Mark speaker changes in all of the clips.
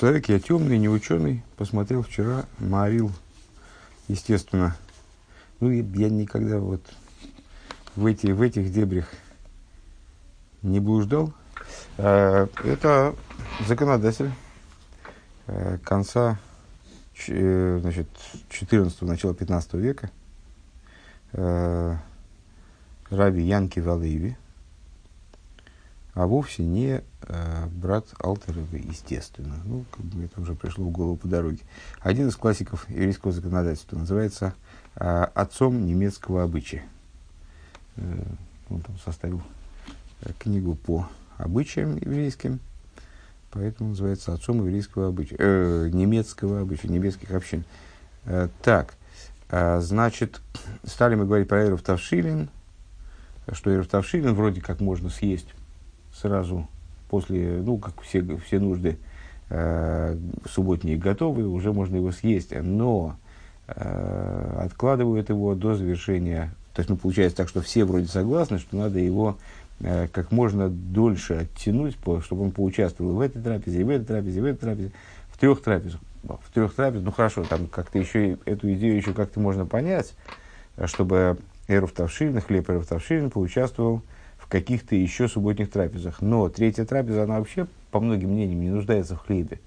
Speaker 1: человек, я темный, не ученый, посмотрел вчера, Марил, естественно. Ну, я никогда вот в, эти, в этих дебрях не блуждал. Э, это законодатель э, конца э, значит, 14 начала 15 века, Раби Янки Валееви, а вовсе не брат Алтерова, естественно. Ну, как бы это уже пришло в голову по дороге. Один из классиков еврейского законодательства называется отцом немецкого обычая. Он там составил книгу по обычаям еврейским, поэтому называется отцом еврейского обычая, э, немецкого обычая, немецких общин. Э, так, э, значит, стали мы говорить про Эров Тавшилин, что Эров Тавшилин вроде как можно съесть сразу после, ну, как все, все нужды э, субботние готовы, уже можно его съесть, но э, откладывают его до завершения. То есть, ну, получается так, что все вроде согласны, что надо его Э, как можно дольше оттянуть, чтобы он поучаствовал в этой трапезе, и в этой трапезе, и в этой трапезе, в трех трапезах. В трех трапезах, ну хорошо, там как-то еще эту идею еще как-то можно понять, э, чтобы Эров Тавшин, хлеб Эров Тавшин поучаствовал в каких-то еще субботних трапезах. Но третья трапеза, она вообще, по многим мнениям, не нуждается в хлебе.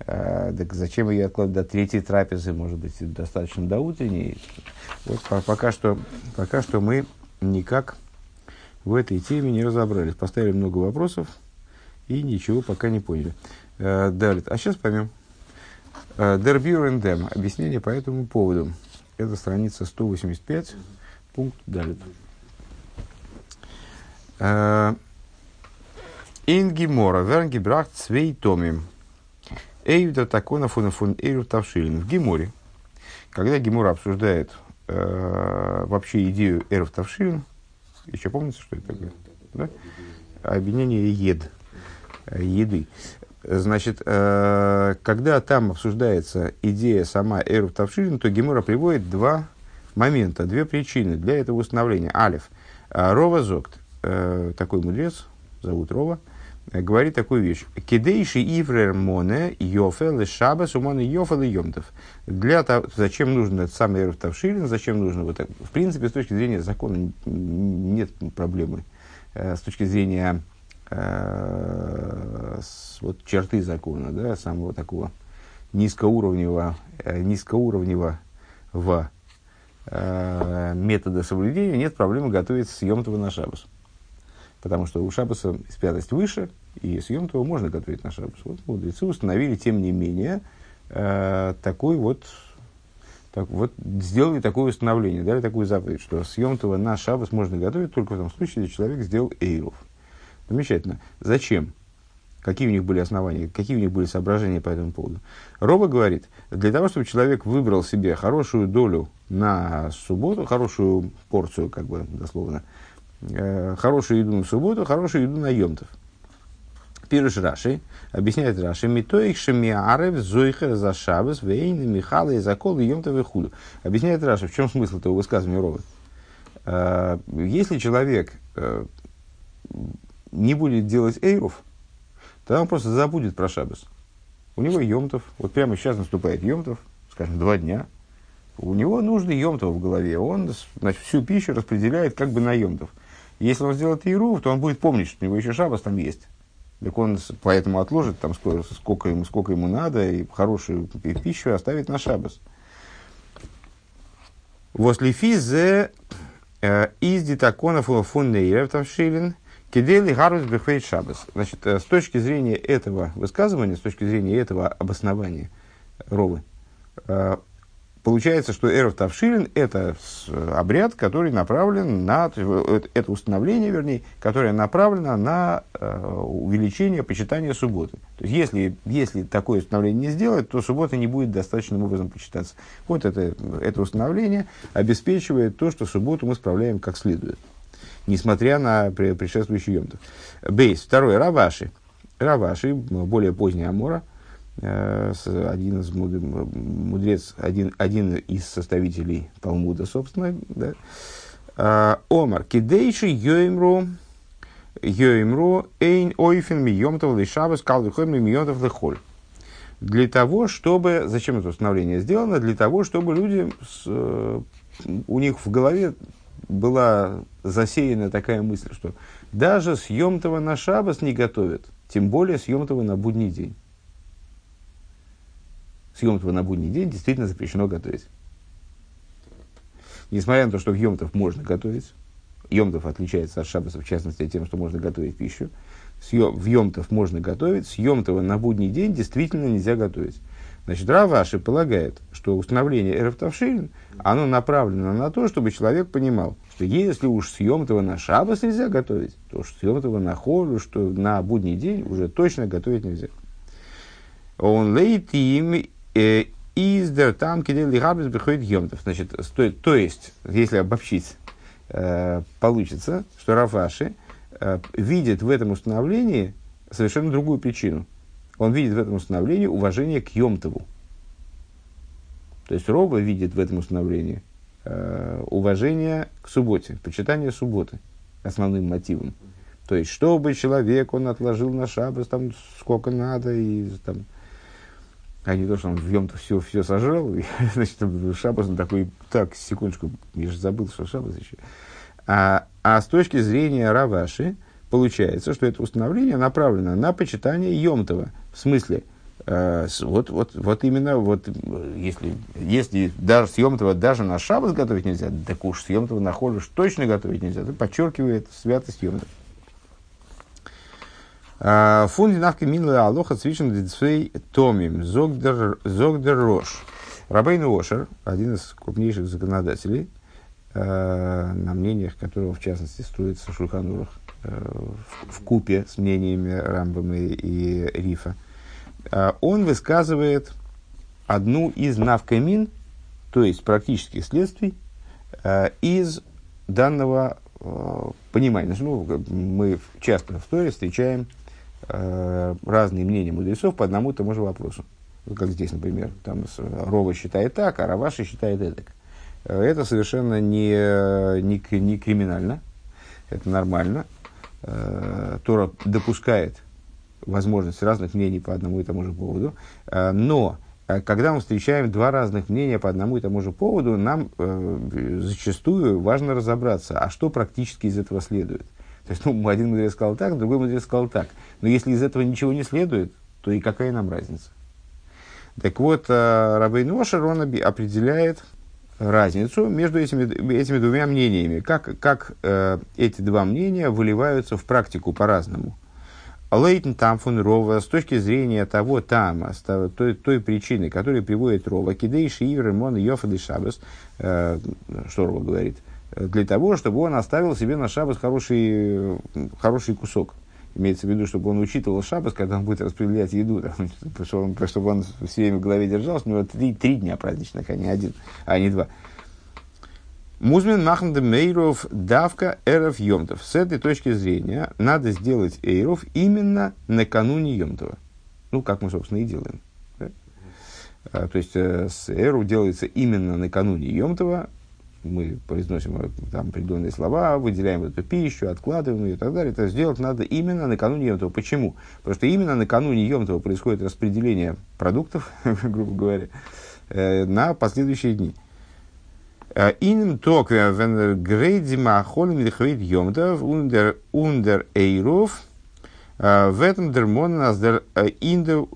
Speaker 1: А, так зачем ее откладывать до третьей трапезы, может быть, достаточно до утренней? Вот пока что, пока что мы никак в этой теме не разобрались. Поставили много вопросов и ничего пока не поняли. Э, далее. А сейчас поймем. Дербюр э, Дем. Объяснение по этому поводу. Это страница 185, пункт далее. Э, Инги Мора, Вернги Брахт Свей Томим. Эйвда такона фун фун эйру тавшилин. В Геморе, когда Гемора обсуждает э, вообще идею эров тавшилин, еще помните, что это такое? Да? Объединение ед, еды. Значит, э, когда там обсуждается идея сама Эру Тавширин, то Гемора приводит два момента, две причины для этого установления. Алиф. Рова Зокт, э, такой мудрец, зовут Рова, говорит такую вещь. Кидейши иврер моне йофел шабас умоне йофел йомтов. Для того, зачем нужен этот самый эрф тавшилин, зачем нужно вот. В принципе, с точки зрения закона нет проблемы. Э, с точки зрения э, с, вот, черты закона, да, самого такого низкоуровневого, э, низкоуровневого в э, метода соблюдения, нет проблемы готовить съемтого на шабас. Потому что у шабаса святость выше, и съем его можно готовить на шабас. Вот мудрецы установили, тем не менее, э, такой вот, так, вот сделали такое установление, дали такую заповедь, что съем того на шабас можно готовить только в том случае, если человек сделал эйров. Замечательно. Зачем? Какие у них были основания, какие у них были соображения по этому поводу? Роба говорит, для того, чтобы человек выбрал себе хорошую долю на субботу, хорошую порцию, как бы дословно, э, хорошую еду на субботу, хорошую еду на емтов. Пируш Раши, объясняет Раши, Митоих Шемиарев, Зойхер за Шабас, Вейн, Михала и Закол, и Йомтов и Худу. Объясняет Раши, в чем смысл этого высказывания Ровы? Э, если человек э, не будет делать эйров, тогда он просто забудет про Шабас. У него Йомтов, вот прямо сейчас наступает Йомтов, скажем, два дня, у него нужны Йомтов в голове, он значит, всю пищу распределяет как бы на Йомтов. Если он сделает Ирув, то он будет помнить, что у него еще Шабас там есть. Так он поэтому отложит там сколько, сколько, ему, сколько ему надо, и хорошую пищу оставит на шабас. Возле физе э, из дитаконов фуннейров там шилин кидели гарус бехвейт шабас. Значит, э, с точки зрения этого высказывания, с точки зрения этого обоснования Ровы, э, Получается, что Эров Тавшилин – это обряд, который направлен на, э, это установление, вернее, которое направлено на э, увеличение почитания субботы. То есть, если, если такое установление не сделать, то суббота не будет достаточным образом почитаться. Вот это, это установление обеспечивает то, что субботу мы справляем как следует, несмотря на предшествующий емтов. Бейс. Второе. Раваши. Раваши, более поздняя Амора – Э, один из мудрец, один, один из составителей Талмуда, собственно, да, а, Омар, кидейши йоимру, йоимру, эйн ойфен миемтов лишабас, калвихойм миемтов лихоль. для того, чтобы... Зачем это установление сделано? Для того, чтобы люди... С, э, у них в голове была засеяна такая мысль, что даже съемтого на шабас не готовят, тем более съемтого на будний день. Съемтого на будний день действительно запрещено готовить. Несмотря на то, что в можно готовить, Йомтов отличается от Шабаса, в частности, тем, что можно готовить пищу, в Йомтов можно готовить, с на будний день действительно нельзя готовить. Значит, Раваши полагает, что установление Эрфтавшин, оно направлено на то, чтобы человек понимал, что если уж с Йомтова на Шабас нельзя готовить, то уж с Йомтова на Холю, что на будний день уже точно готовить нельзя. Он лейт э, из дер там кидели габис приходит Йомтов. Значит, то, то есть, если обобщить, э, получится, что Раваши Э, видит в этом установлении совершенно другую причину. Он видит в этом установлении уважение к Йомтову. То есть Роба видит в этом установлении уважение к субботе, почитание субботы основным мотивом. То есть, чтобы человек, он отложил на шабас там сколько надо, и там, а не то, что он в Йом-то все, все сожрал, и, значит, шабас он такой, так, секундочку, я же забыл, что шабас еще. А, а с точки зрения Раваши, получается, что это установление направлено на почитание Йомтова. В смысле, э, вот, вот, вот именно, вот, если, если даже с Йомтова даже на шабас готовить нельзя, так уж с Йомтова на холюш точно готовить нельзя, это подчеркивает святость Йомтова. А, Фунди навки минла алоха цвишен децвей томим зогдер рош. Рабейн Ошер, один из крупнейших законодателей, Э, на мнениях которого, в частности, строится Шульханурах э, в купе с мнениями Рамбама и Рифа, э, он высказывает одну из навкамин, то есть практических следствий, из данного понимания. Ну, мы часто в Торе встречаем разные мнения мудрецов по одному и тому же вопросу. Как здесь, например, там Рова считает так, а Раваша считает это это совершенно не, не, не криминально, это нормально. Э, Тора допускает возможность разных мнений по одному и тому же поводу, э, но э, когда мы встречаем два разных мнения по одному и тому же поводу, нам э, зачастую важно разобраться, а что практически из этого следует. То есть, ну, один мудрец сказал так, другой мудрец сказал так. Но если из этого ничего не следует, то и какая нам разница? Так вот, э, Рабейн Ошер, он определяет разницу между этими, этими двумя мнениями, как, как э, эти два мнения выливаются в практику по-разному. Лейтен Тамфун Рова с точки зрения того тама, той, той причины, которая приводит Рова, Кидей Шиир Ремон Йофады Шабас, э, что Рова говорит, для того, чтобы он оставил себе на Шабас хороший, хороший кусок. Имеется в виду, чтобы он учитывал шабас, когда он будет распределять еду, там, чтобы, он, чтобы он все время в голове держался, у него три, три дня праздничных, а не один, а не два. Музмин махнда мейров давка эров йомтов. С этой точки зрения надо сделать эйров именно накануне йомтова. Ну, как мы, собственно, и делаем. А, то есть, э, с эру делается именно накануне йомтова, мы произносим э, там определенные слова, выделяем эту пищу, откладываем ее и так далее. Это сделать надо именно накануне Йомтова. Почему? Потому что именно накануне Йомтова происходит распределение продуктов, грубо говоря, э, на последующие дни. Э, Инем ток грейдима холим лихвейд Йомтов ундер ундер эйров в этом дермонен индер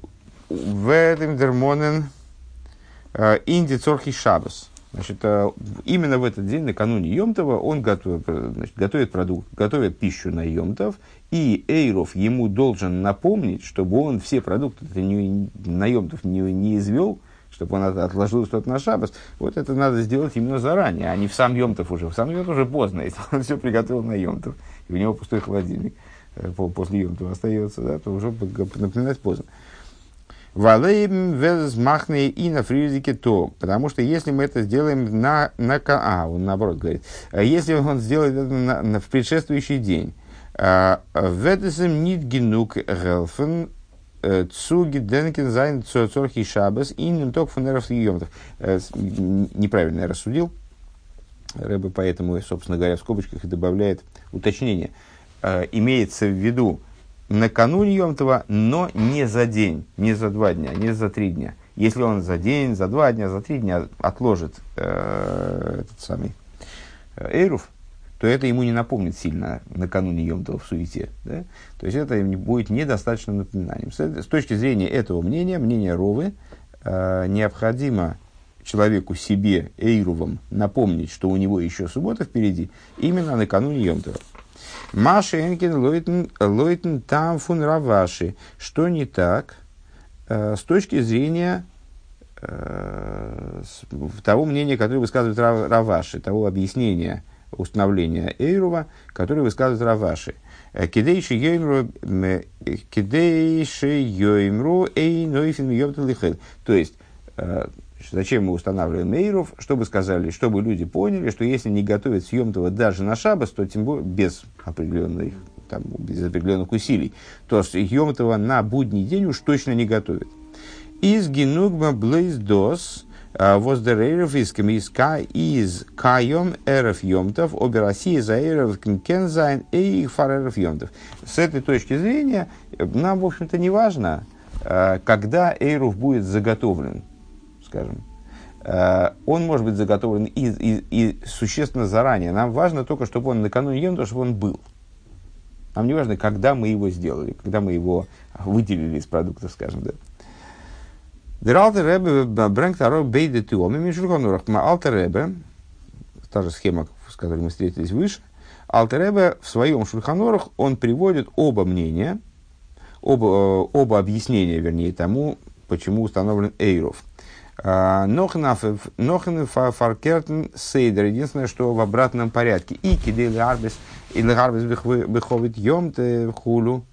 Speaker 1: в этом дермонен инди цорхи шабас. Значит, э, именно в этот день, накануне Йомтова, он готовит, значит, готовит продукт, готовит пищу на Йомтов, и Эйров ему должен напомнить, чтобы он все продукты не, на Йомтов не, не извел, чтобы он отложил что-то на шабас. Вот это надо сделать именно заранее, а не в сам Йомтов уже. В сам Йомтов уже поздно, если он все приготовил на Йомтов, и у него пустой холодильник э, после Йомтова остается, да, то уже напоминать поздно. Валейм велзмахные и на фризике то. Потому что если мы это сделаем на, на а, он наоборот говорит, «А если он сделает это на, на, в предшествующий день, а, ведесем нит генук гелфен э, цуги денкен зайн цорхи шабас и немток фунеров йомтов. Э, неправильно я рассудил. Рэбе поэтому, собственно говоря, в скобочках и добавляет уточнение. Э, имеется в виду, накануне Йомтова, но не за день, не за два дня, не за три дня. Если он за день, за два дня, за три дня отложит э, этот самый э, Эйруф, то это ему не напомнит сильно накануне Йомтова в суете. Да? То есть это будет недостаточным напоминанием. С, точки зрения этого мнения, мнения Ровы, э, необходимо человеку себе, Эйрувом, напомнить, что у него еще суббота впереди, именно накануне Йомтова. Маша Энкин Лойтен там фун Раваши. Что не так э, с точки зрения э, того мнения, которое высказывает Раваши, того объяснения установления Эйрува, которое высказывает Раваши. Э, кидейши йоймру, кидейши йоймру, эй нойфин йомталихел. То есть, Зачем мы устанавливаем Эйров? Чтобы сказали, чтобы люди поняли, что если не готовят съемтого даже на шабас, то тем более без определенных, там, без определенных усилий, то съемтого на будний день уж точно не готовят. Из генугма блейз дос а, воздерейров из камиска из кайом эров йомтов, обе России за эров кензайн и фареров йомтов. С этой точки зрения нам, в общем-то, не важно, а, когда эйров будет заготовлен скажем, э, он может быть заготовлен и, и, и существенно заранее. Нам важно только, чтобы он накануне ем, чтобы он был. Нам не важно, когда мы его сделали, когда мы его выделили из продуктов, скажем, да. Rebbe bringt auch beide Tuome mit Шульханурах. Алтер Ребе, та же схема, с которой мы встретились выше, Алтер Ребе в своем Шульханурах, он приводит оба мнения, оба, э, оба объяснения, вернее, тому, почему установлен Эйров. Нохен фаркертен сейдер. Единственное, что в обратном порядке. И кидели арбис, или арбис биховит йом хулу.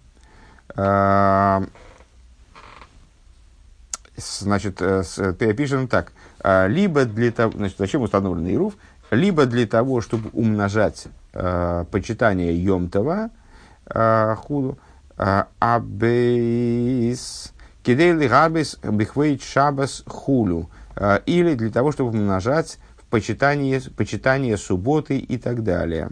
Speaker 1: Значит, пишем так. Либо для того, значит, зачем установлен Ируф? Либо для того, чтобы умножать почитание Йомтова худу, абейс Кидейли гарбис бихвейт шабас хулю. А, или для того, чтобы умножать в почитание, почитание субботы и так далее.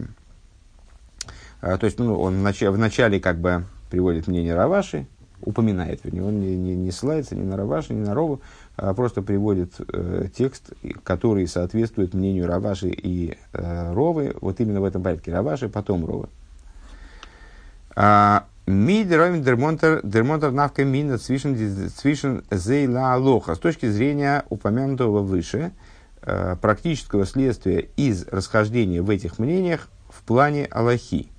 Speaker 1: А, то есть, ну, он в начале, в начале как бы приводит мнение Раваши, упоминает, вернее, он не, не, не ссылается ни на Раваши, ни на Рову, а просто приводит э, текст, который соответствует мнению Раваши и э, Ровы, вот именно в этом порядке Раваши, потом Ровы. А, ми деройм дермонтер дермонтер навка мина цвишен цвишен зейла лоха. С точки зрения упомянутого выше, практического следствия из расхождения в этих мнениях в плане Аллахи.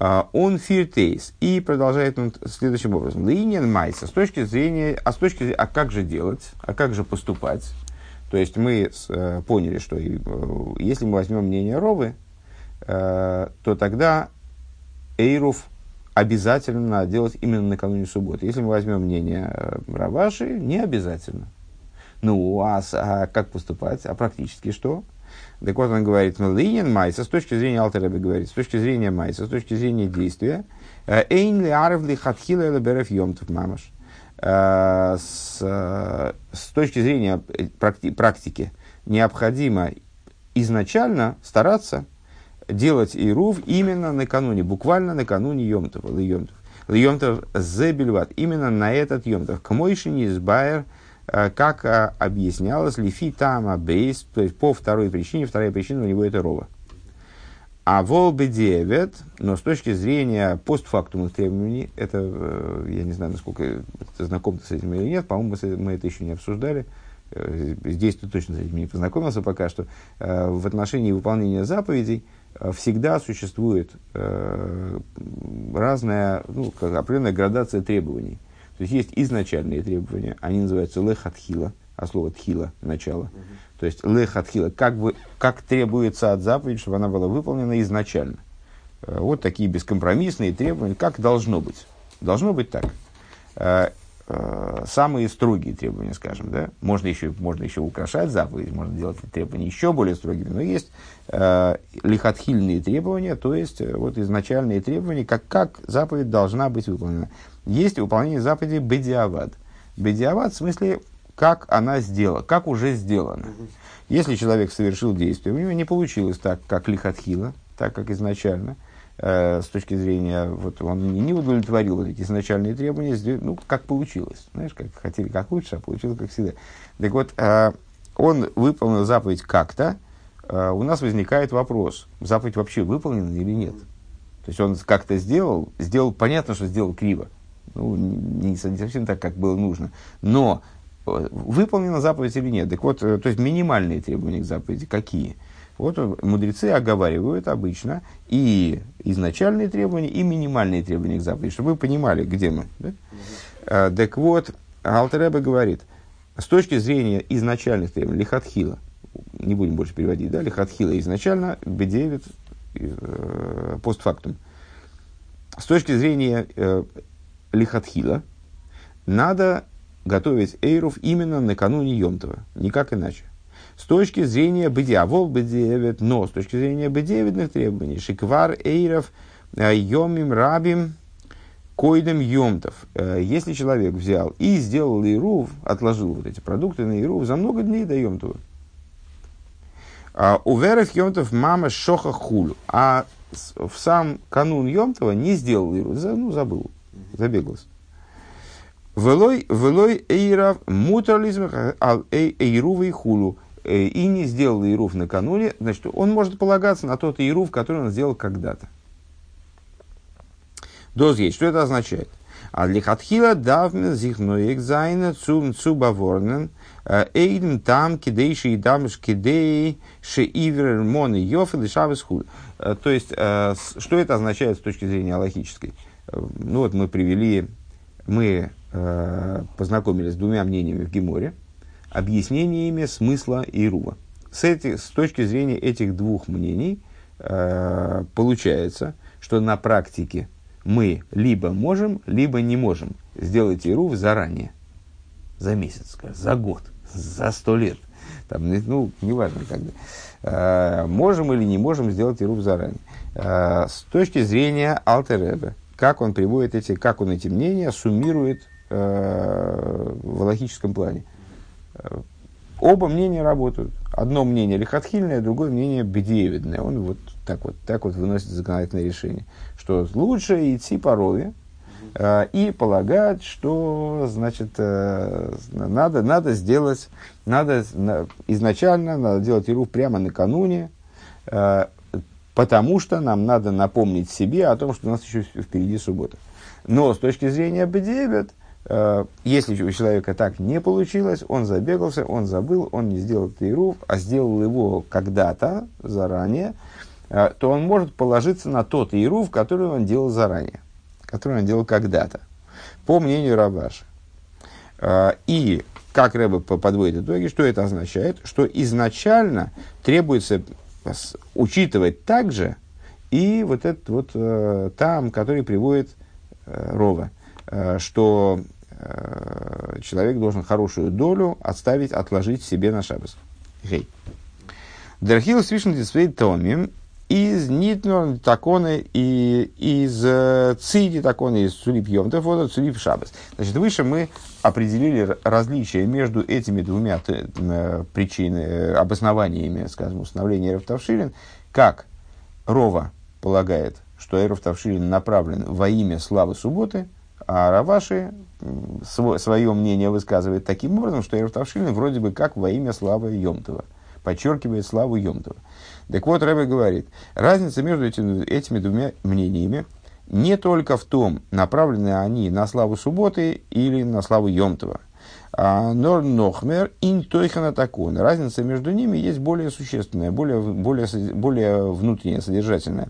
Speaker 1: Э, он фиртейс. И продолжает он следующим образом. Линен майса. С точки зрения, а с точки зрения, а как же делать, а как же поступать? То есть мы э, поняли, что э, если мы возьмем мнение Ровы, э, то тогда Эйруф обязательно надо делать именно накануне субботы. Если мы возьмем мнение э, Раваши, не обязательно. Ну, а, а как поступать? А практически что? Так вот он говорит, ну, Линин Майса, с точки зрения Алтереба говорит, с точки зрения Майса, с точки зрения действия, э, Эйн ли арев ли хатхила или берев йомтов мамаш. Э, с, с точки зрения практики необходимо изначально стараться делать Ирув именно накануне, буквально накануне Йомтов, Йомтов. Йомтов зебельват, именно на этот Йомтов. К мойшине из Байер, э, как э, объяснялось, лифи тама бейс, то есть по второй причине, вторая причина у него это рова. А волбы девят, но с точки зрения постфактумных требований, это, э, я не знаю, насколько ты знаком ты с этим или нет, по-моему, мы это еще не обсуждали, здесь ты точно с этим не познакомился пока что, в отношении выполнения заповедей – всегда существует э, разная, ну, как определенная градация требований. То есть есть изначальные требования, они называются лехатхила, а слово тхила – начало. Uh-huh. То есть лехатхила, как, бы, как требуется от заповеди, чтобы она была выполнена изначально. Э, вот такие бескомпромиссные требования, как должно быть. Должно быть так. Э, самые строгие требования, скажем, да, можно еще, можно еще украшать заповедь, можно делать требования еще более строгими, но есть э, лихотхильные требования, то есть э, вот изначальные требования, как, как заповедь должна быть выполнена. Есть выполнение заповеди бедиавад. Бедиавад в смысле, как она сделана, как уже сделано. Если человек совершил действие, у него не получилось так, как лихотхила, так, как изначально, с точки зрения, вот он не удовлетворил вот эти изначальные требования, ну, как получилось. Знаешь, как хотели как лучше, а получилось как всегда. Так вот, э, он выполнил заповедь как-то, э, у нас возникает вопрос, заповедь вообще выполнена или нет. То есть он как-то сделал, сделал, понятно, что сделал криво. Ну, не, не совсем так, как было нужно. Но э, выполнена заповедь или нет. Так вот, э, то есть минимальные требования к заповеди какие? Вот мудрецы оговаривают обычно и изначальные требования, и минимальные требования к заповеди, чтобы вы понимали, где мы. Да? Uh, так вот, Алтереба говорит, с точки зрения изначальных требований, лихатхила, не будем больше переводить, да, лихатхила изначально, бедевит, э, постфактум. С точки зрения э, лихатхила, надо готовить эйров именно накануне Йомтова, никак иначе. С точки зрения бедиавол бедевит, но с точки зрения бедевитных требований, шиквар эйров э, йомим рабим койдем йомтов. Э, если человек взял и сделал ирув, отложил вот эти продукты на ирув за много дней до Йомтова. А, у веров Йомтов мама шоха хулю. А в сам канун Йомтова не сделал ирув, ну, забыл, забегался. Велой, велой эйрав мутерлизм ал эйрувы хулу. Э, и не сделал ирув накануне, значит, он может полагаться на тот ирув, который он сделал когда-то. Доз есть. Что это означает? А для хатхила давмен зихноек зайна цум цубаворнен э, эйден там кидейши и дамш кидей ше ивер мон и шавес э, То есть, что это означает с точки зрения аллахической? Ну вот мы привели, мы познакомились с двумя мнениями в Геморе объяснениями смысла Ирува. С, эти, с точки зрения этих двух мнений э, получается, что на практике мы либо можем, либо не можем сделать Ирув заранее. За месяц, за год, за сто лет. Там, ну, неважно когда. Э, можем или не можем сделать Ирув заранее. Э, с точки зрения Алтереба, как он приводит эти, как он эти мнения суммирует э, в логическом плане. Оба мнения работают. Одно мнение лихотхильное, другое мнение бедеевидное. Он вот так вот, так вот выносит законодательное решение, что лучше идти по рове э, и полагать, что значит, э, надо, надо сделать, надо на, изначально надо делать ируф прямо накануне, э, потому что нам надо напомнить себе о том, что у нас еще впереди суббота. Но с точки зрения бедеевид, Э, если у человека так не получилось, он забегался, он забыл, он не сделал тейрув, а сделал его когда-то, заранее, э, то он может положиться на тот тейрув, который он делал заранее, который он делал когда-то, по мнению Рабаши. Э, и как Рэбе подводит итоги, что это означает? Что изначально требуется учитывать также и вот этот вот там, который приводит Рова – Э, что э, человек должен хорошую долю отставить, отложить себе на шабас. Гей. Дерхил свишен дисвей томим из нитнор таконы и из э, циди таконы из цулип йомтов, вот цулип шабас. Значит, выше мы определили различия между этими двумя причинами, обоснованиями, скажем, установления Эровтавшилин, как Рова полагает, что Эровтавшилин направлен во имя славы субботы – а Раваши свое мнение высказывает таким образом, что Эруфтавшилин вроде бы как во имя славы Йомтова. Подчеркивает славу Йомтова. Так вот, Рэбе говорит, разница между этими, этими двумя мнениями не только в том, направлены они на славу субботы или на славу Йомтова. А Нор Нохмер ин Тойхана Такун. Разница между ними есть более существенная, более, более, более внутренняя, содержательная.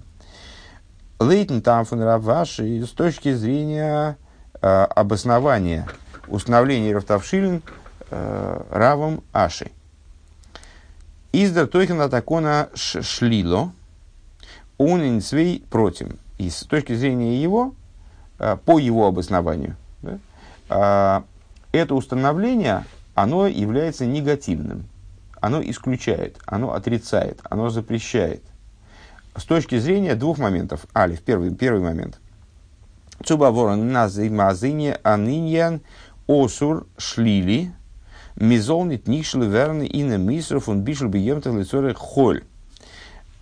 Speaker 1: Лейтен Тамфун Раваши с точки зрения э, обоснования установления Рафтавшилин э, Равом Аши. Издар Тойхена Такона Шлило, он инсвей против. И с точки зрения его, э, по его обоснованию, да, э, это установление, оно является негативным. Оно исключает, оно отрицает, оно запрещает с точки зрения двух моментов. Алиф, первый, первый момент. Цубаворон назимазине аниньян осур шлили мизолнит нишли верны и на мисров он бишел бы емтах лицоры холь.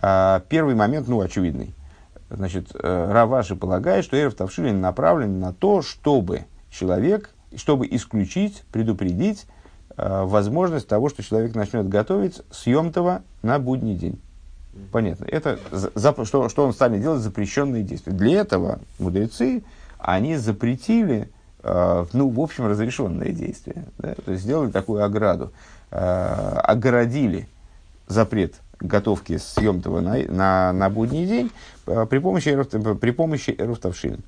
Speaker 1: А, первый момент, ну, очевидный. Значит, э, Раваши полагает, что Эрев Тавшилин направлен на то, чтобы человек, чтобы исключить, предупредить э, возможность того, что человек начнет готовить съемтого на будний день. Понятно. Это за, что, что он станет делать запрещенные действия. Для этого мудрецы, они запретили, э, ну, в общем, разрешенные действия. Да? То есть сделали такую ограду. Э, огородили запрет готовки с йомтова на, на, на будний день э, при помощи, при помощи עירוב תבשילין.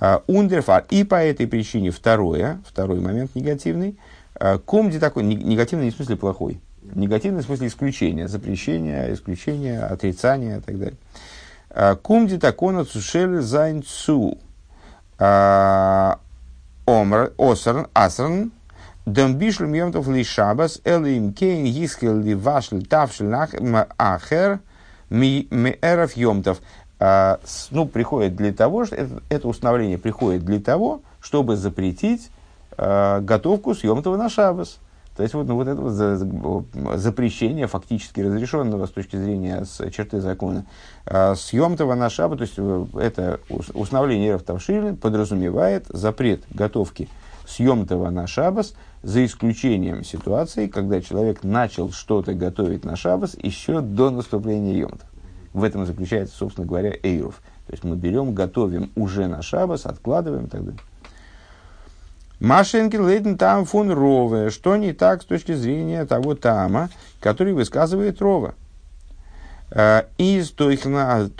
Speaker 1: Э, און דערפאר. И по этой причине второе, второй момент негативный. Э, קומט די תקנה, негативный не в смысле плохой. Негативный в смысле исключения, запрещения, исключения, отрицания и так далее. קומט די תקנה צו שולל זיין צו. Омр, осрн, асрн, Дем бишлем йомтов ли шабас, элим кейн гискел ли вашл тавшл ахер ми эров йомтов. Ну, приходит для того, что это, это установление приходит для того, чтобы запретить э, готовку съемтова на шабас. То есть вот, ну, вот это вот запрещение, фактически разрешенного с точки зрения с черты закона, э, съемтова на шаба, то есть э, это установление эров тавшилин подразумевает запрет готовки съемтова на шабас – за исключением ситуации, когда человек начал что-то готовить на шабас еще до наступления йомта. В этом заключается, собственно говоря, эйров. То есть мы берем, готовим уже на шабас, откладываем и так далее. Машенкин лейтен там фон рове. Что не так с точки зрения того тама, который высказывает рова? Э, из тойхана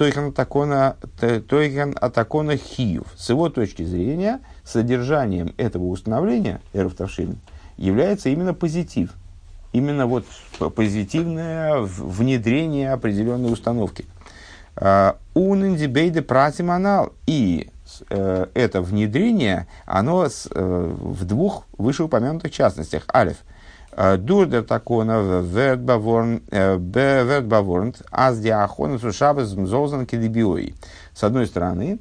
Speaker 1: атакона хиев. С его точки зрения, содержанием этого установления, эрфтавшин, является именно позитив. Именно вот позитивное внедрение определенной установки. А, Унендибейде пратиманал. И э, это внедрение, оно э, в двух вышеупомянутых частностях. Алиф. Э, Дурдер такона вердбаворнт аз диахонусу шабас мзозан кедебиой. С одной стороны,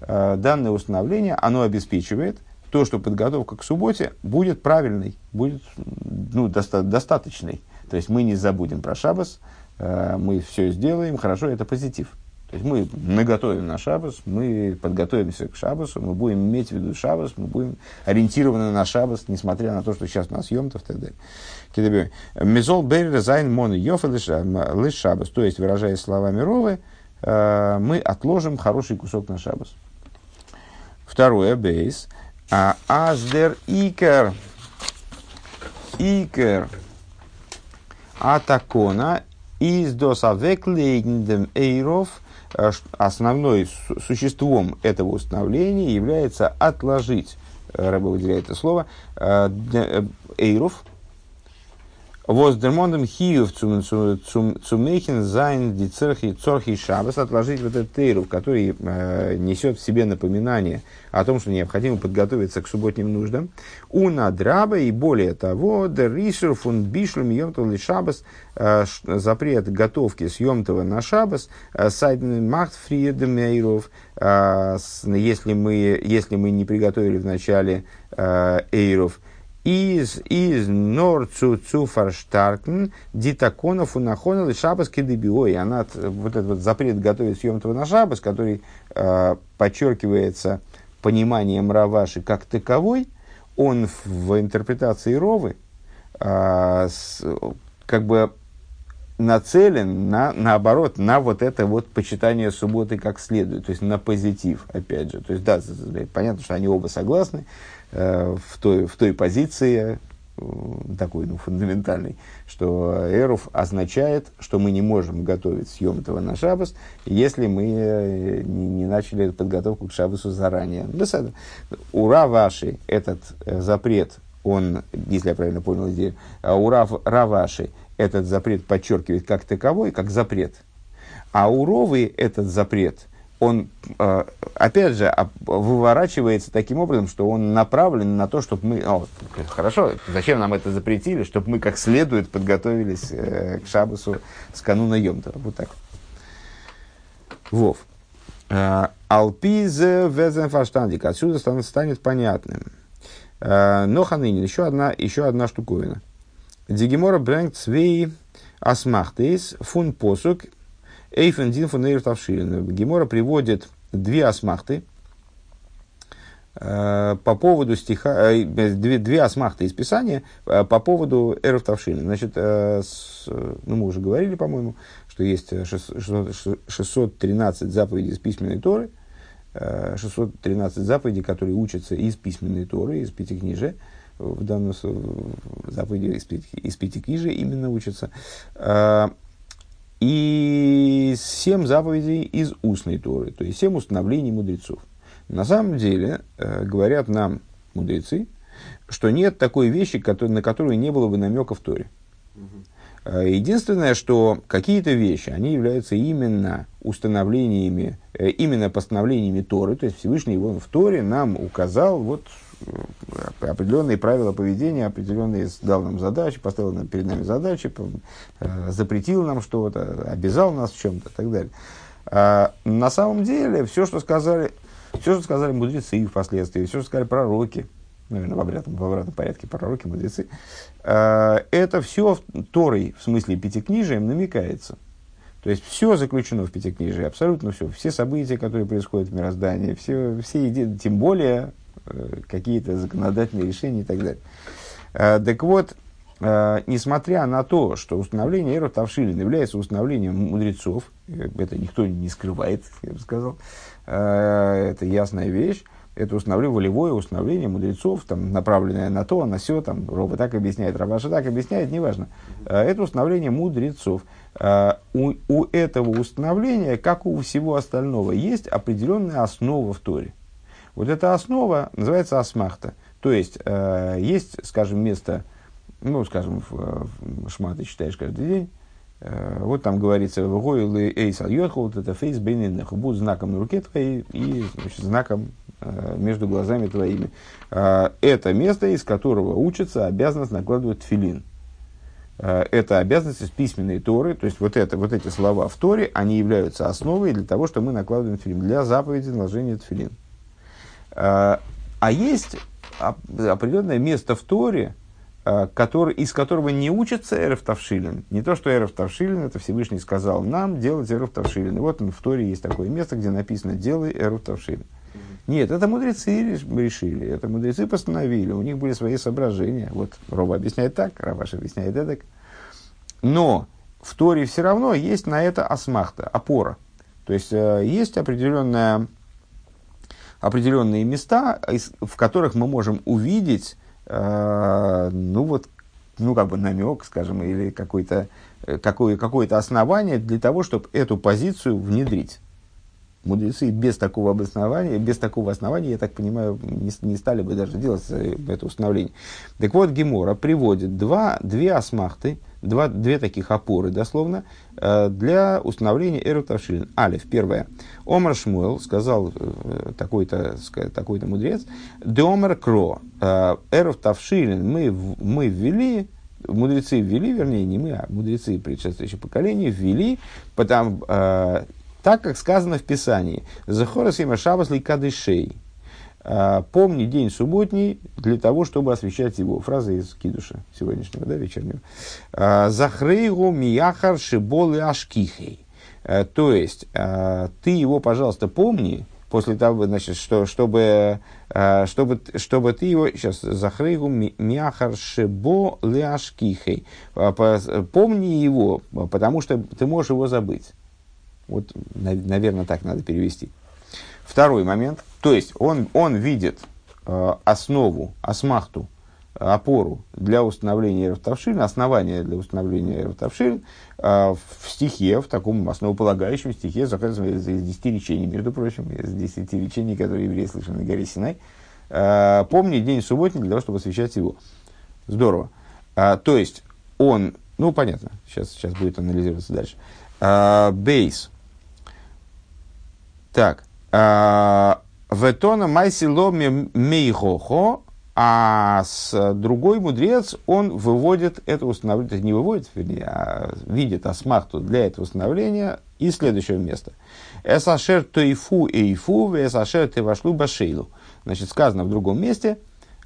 Speaker 1: данное установление, оно обеспечивает – то, что подготовка к субботе будет правильной, будет ну, доста- достаточной. То есть мы не забудем про шабас, мы все сделаем, хорошо, это позитив. То есть мы наготовим на шабас, мы подготовимся к шабасу, мы будем иметь в виду шабас, мы будем ориентированы на шабас, несмотря на то, что сейчас у нас йомтов и так далее. מ'זאל בורר זיין מנה יפה לשבת. То есть, выражаясь словами Ровы, э, мы отложим хороший кусок на шабас. Второе, ב. אז דער עיקר. עיקר. התקנה איז דאס אוועקלייגן דעם עירוב. Э, основной существом этого установления является отложить, э, Рэбе выделяет это слово, э, эйров, Воздермондом хиев цумейхин зайн ди церхи цорхи шабас отложить вот этот тейру, который э, несет в себе напоминание о том, что необходимо подготовиться к субботним нуждам. У надраба и более того, дер ришер фун бишлем йомтов шабас э, запрет готовки с йомтова на шабас э, сайден махт фриедемейров, э, если мы, если мы не приготовили в начале э, эйров, из, из нор цу фарштаркен дитаконов унахона шабас кедебиой. Она, вот этот вот запрет готовить съемтова на шабас, который э, подчеркивается пониманием Раваши как таковой, он в, в интерпретации Ровы э, с, как бы нацелен на, наоборот, на вот это вот почитание субботы как следует, то есть на позитив, опять же. То есть, да, понятно, что они оба согласны, Э, в, той, в той позиции, э, такой ну, фундаментальной, что эруф означает, что мы не можем готовить съем этого на шабас, если мы э, не, не начали подготовку к шабасу заранее. У Раваши этот запрет, он, если я правильно понял идею, а у Рав, Раваши этот запрет подчеркивает как таковой, как запрет. А у Ровы этот запрет – он, э, опять же, выворачивается таким образом, что он направлен на то, чтобы мы... О, хорошо, зачем нам это запретили? Чтобы мы как следует подготовились э, к Шабасу с кануна Йомта. Вот так. Вов. Э, Алпизе везенфаштандик. Отсюда станет понятным. Но ханынин, еще одна, еще одна штуковина. Дигимора брэнгт свей асмахтейс фун посук Эйфен Дин фон Эйртавширин. Гемора приводит две асмахты э, по поводу стиха, э, две, две асмахты из Писания э, по поводу Эйртавширин. Значит, с, ну, мы уже говорили, по-моему, что есть 600, 613 заповедей из письменной Торы, 613 заповедей, которые учатся из письменной Торы, из Пятикнижия в данном заповеди из, из Пятикнижия именно учатся. А, и семь заповедей из устной Торы, то есть семь установлений мудрецов. На самом деле, э, говорят нам мудрецы, что нет такой вещи, на которую не было бы намека в Торе. Э, единственное, что какие-то вещи, они являются именно установлениями, э, именно постановлениями Торы, то есть Всевышний его в Торе нам указал вот определенные правила поведения, определенные дал нам задачи, поставил нам, перед нами задачи, э, запретил нам что-то, обязал нас в чем-то и так далее. А на самом деле, все, что сказали, все, что сказали мудрецы впоследствии, все, что сказали пророки, наверное, в обратном, в обратном порядке пророки, мудрецы, э, это все Торой, в смысле пятикнижием, намекается. То есть все заключено в Пятикнижии, абсолютно все. Все события, которые происходят в мироздании, все, все идеи, тем более какие-то законодательные решения и так далее. Э, так вот, э, несмотря на то, что установление Эру Тавшилин является установлением мудрецов, это никто не скрывает, я бы сказал, это ясная вещь, это установление, волевое установление мудрецов, там, направленное на то, на все, там, Роба так объясняет, Рабаша так объясняет, неважно. Это установление мудрецов. У, у этого установления, как у всего остального, есть определенная основа в Торе. Вот эта основа называется асмахта. То есть, э, есть, скажем, место, ну, скажем, в, в Шма читаешь каждый день, э, вот там говорится, «Вгойл эйс аль вот это фейс бейнинах, будут знаком на руке твоей и значит, знаком э, между глазами твоими. Э, это место, из которого учится обязанность накладывать тфилин. Э, это обязанность из письменной Торы, то есть вот, это, вот эти слова в Торе, они являются основой для того, что мы накладываем тфилин, для заповеди наложения тфилин. А, а есть определенное место в Торе, а, который, из которого не учится Эрев Тавшилин. Не то, что Эрев Тавшилин, это Всевышний сказал нам делать Эрев Тавшилин. И вот в Торе есть такое место, где написано «делай Эрев Тавшилин». Нет, это мудрецы решили, это мудрецы постановили, у них были свои соображения. Вот Роба объясняет так, Раваш объясняет так. Но в Торе все равно есть на это асмахта, опора. То есть э, есть определенная определенные места, в которых мы можем увидеть, э, ну вот, ну как бы намек, скажем, или какое-то э, какое, какое основание для того, чтобы эту позицию внедрить. Мудрецы без такого обоснования, без такого основания, я так понимаю, не, не стали бы даже делать э, это установление. Так вот, Гемора приводит два, две осмахты, два, две таких опоры, дословно, э, для установления Эру Тавшилин. Алиф, первое. Омар Шмуэл сказал э, такой-то такой мудрец, Деомар Кро, э, Эру Тавшилин мы, мы ввели, мудрецы ввели, вернее, не мы, а мудрецы предшествующего поколения ввели, потому, так, как сказано в Писании, «Захорас има шабас ли кадышей», а, помни день субботний для того, чтобы освещать его. Фраза из Кидуша сегодняшнего, да, вечернего. А, Захрейгу мияхар шиболы ашкихей. А, то есть, ты его, пожалуйста, помни, после того, значит, что, чтобы, чтобы, чтобы ты его, сейчас, захрейгу мияхар шибо ляшкихей. Помни его, потому что ты можешь его забыть. Вот, наверное, так надо перевести. Второй момент. То есть он, он видит э, основу, осмахту, опору для установления Эрафтавшин, основание для установления Эрафтавшин э, в стихе, в таком основополагающем стихе, заказывается из десяти речений, между прочим, из десяти речений, которые евреи слышали на горе Синай. Э, помни день субботний для того, чтобы освещать его. Здорово. Э, то есть он, ну понятно, сейчас, сейчас будет анализироваться дальше. Э, бейс. Так, Ветона майсило мейхохо, а с другой мудрец, он выводит это установление, не выводит, вернее, а видит асмахту для этого установления из следующего места. Эсашер тойфу эйфу, эсашер тевашлу башейлу. Значит, сказано в другом месте,